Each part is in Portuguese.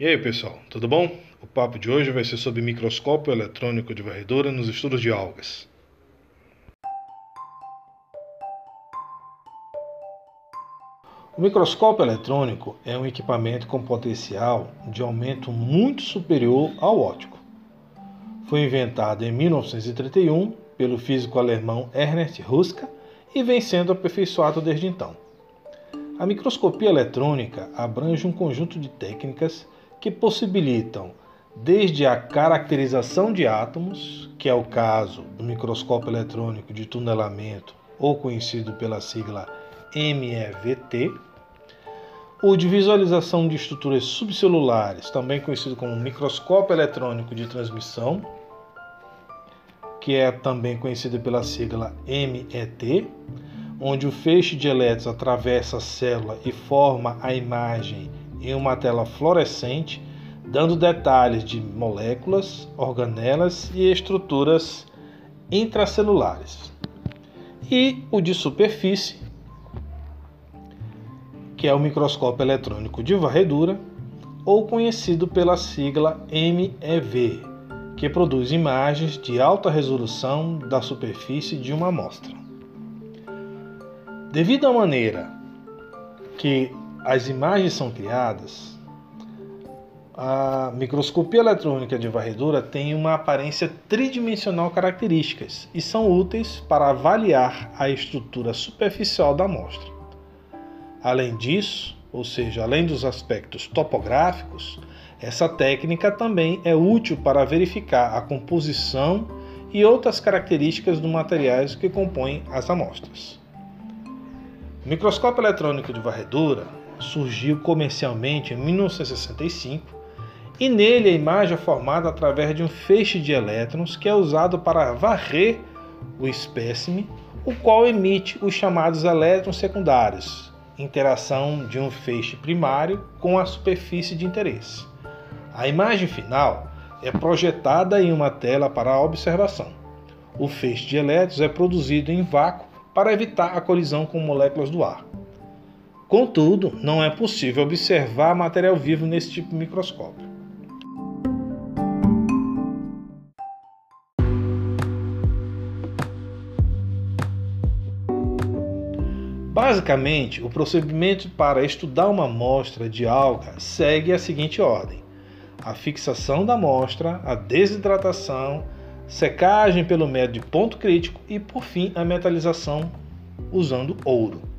E aí pessoal, tudo bom? O papo de hoje vai ser sobre microscópio eletrônico de varredura nos estudos de algas. O microscópio eletrônico é um equipamento com potencial de aumento muito superior ao óptico. Foi inventado em 1931 pelo físico alemão Ernst Ruska e vem sendo aperfeiçoado desde então. A microscopia eletrônica abrange um conjunto de técnicas que possibilitam desde a caracterização de átomos, que é o caso do microscópio eletrônico de tunelamento, ou conhecido pela sigla MEVT, o de visualização de estruturas subcelulares, também conhecido como microscópio eletrônico de transmissão, que é também conhecido pela sigla MET, onde o feixe de elétrons atravessa a célula e forma a imagem em uma tela fluorescente, dando detalhes de moléculas, organelas e estruturas intracelulares. E o de superfície, que é o microscópio eletrônico de varredura, ou conhecido pela sigla MEV, que produz imagens de alta resolução da superfície de uma amostra. Devido à maneira que as imagens são criadas, a microscopia eletrônica de varredura tem uma aparência tridimensional características e são úteis para avaliar a estrutura superficial da amostra. Além disso, ou seja, além dos aspectos topográficos, essa técnica também é útil para verificar a composição e outras características dos materiais que compõem as amostras. O microscópio eletrônico de varredura surgiu comercialmente em 1965 e nele a imagem é formada através de um feixe de elétrons que é usado para varrer o espécime, o qual emite os chamados elétrons secundários, interação de um feixe primário com a superfície de interesse. A imagem final é projetada em uma tela para observação. O feixe de elétrons é produzido em vácuo para evitar a colisão com moléculas do ar. Contudo, não é possível observar material vivo nesse tipo de microscópio. Basicamente, o procedimento para estudar uma amostra de alga segue a seguinte ordem: a fixação da amostra, a desidratação, secagem pelo método de ponto crítico e, por fim, a metalização usando ouro.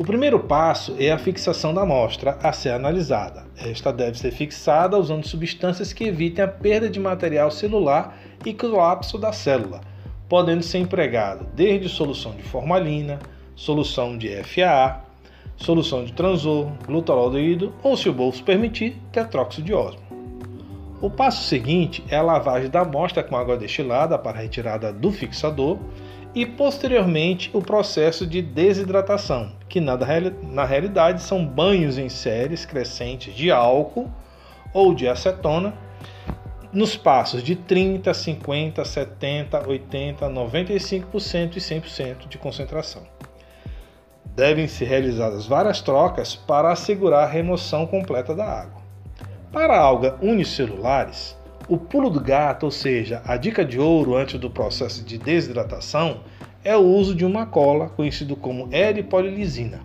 O primeiro passo é a fixação da amostra a ser analisada. Esta deve ser fixada usando substâncias que evitem a perda de material celular e colapso da célula, podendo ser empregado desde solução de formalina, solução de FAA, solução de transor, glutaraldeído ou, se o bolso permitir, tetróxido de ósmo. O passo seguinte é a lavagem da amostra com água destilada para retirada do fixador e posteriormente o processo de desidratação, que na, na realidade são banhos em séries crescentes de álcool ou de acetona nos passos de 30, 50, 70, 80, 95% e 100% de concentração devem ser realizadas várias trocas para assegurar a remoção completa da água. Para algas unicelulares, o pulo do gato, ou seja, a dica de ouro antes do processo de desidratação, é o uso de uma cola conhecido como eripolilisina.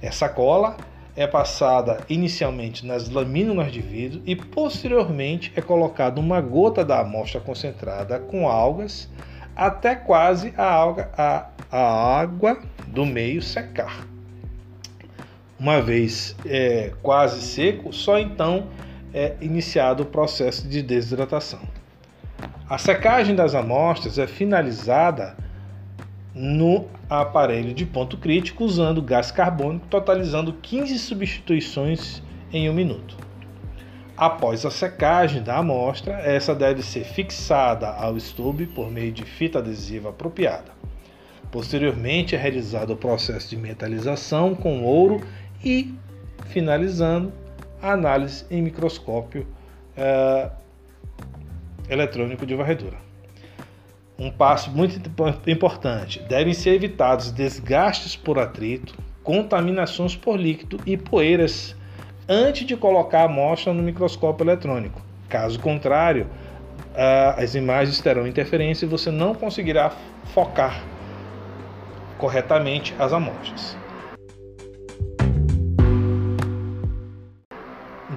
Essa cola é passada inicialmente nas lamínulas de vidro e posteriormente é colocada uma gota da amostra concentrada com algas até quase a, alga, a, a água do meio secar. Uma vez é, quase seco, só então é iniciado o processo de desidratação. A secagem das amostras é finalizada no aparelho de ponto crítico usando gás carbônico, totalizando 15 substituições em um minuto. Após a secagem da amostra, essa deve ser fixada ao estube por meio de fita adesiva apropriada. Posteriormente é realizado o processo de metalização com ouro e, finalizando, análise em microscópio é, eletrônico de varredura. Um passo muito importante: devem ser evitados desgastes por atrito, contaminações por líquido e poeiras antes de colocar a amostra no microscópio eletrônico. Caso contrário, as imagens terão interferência e você não conseguirá focar corretamente as amostras.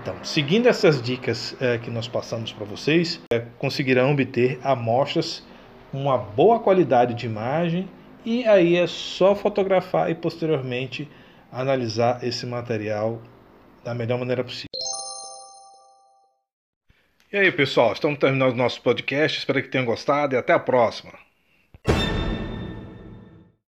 Então, seguindo essas dicas é, que nós passamos para vocês, é, conseguirão obter amostras uma boa qualidade de imagem e aí é só fotografar e posteriormente analisar esse material da melhor maneira possível. E aí, pessoal, estamos terminando o nosso podcast. Espero que tenham gostado e até a próxima.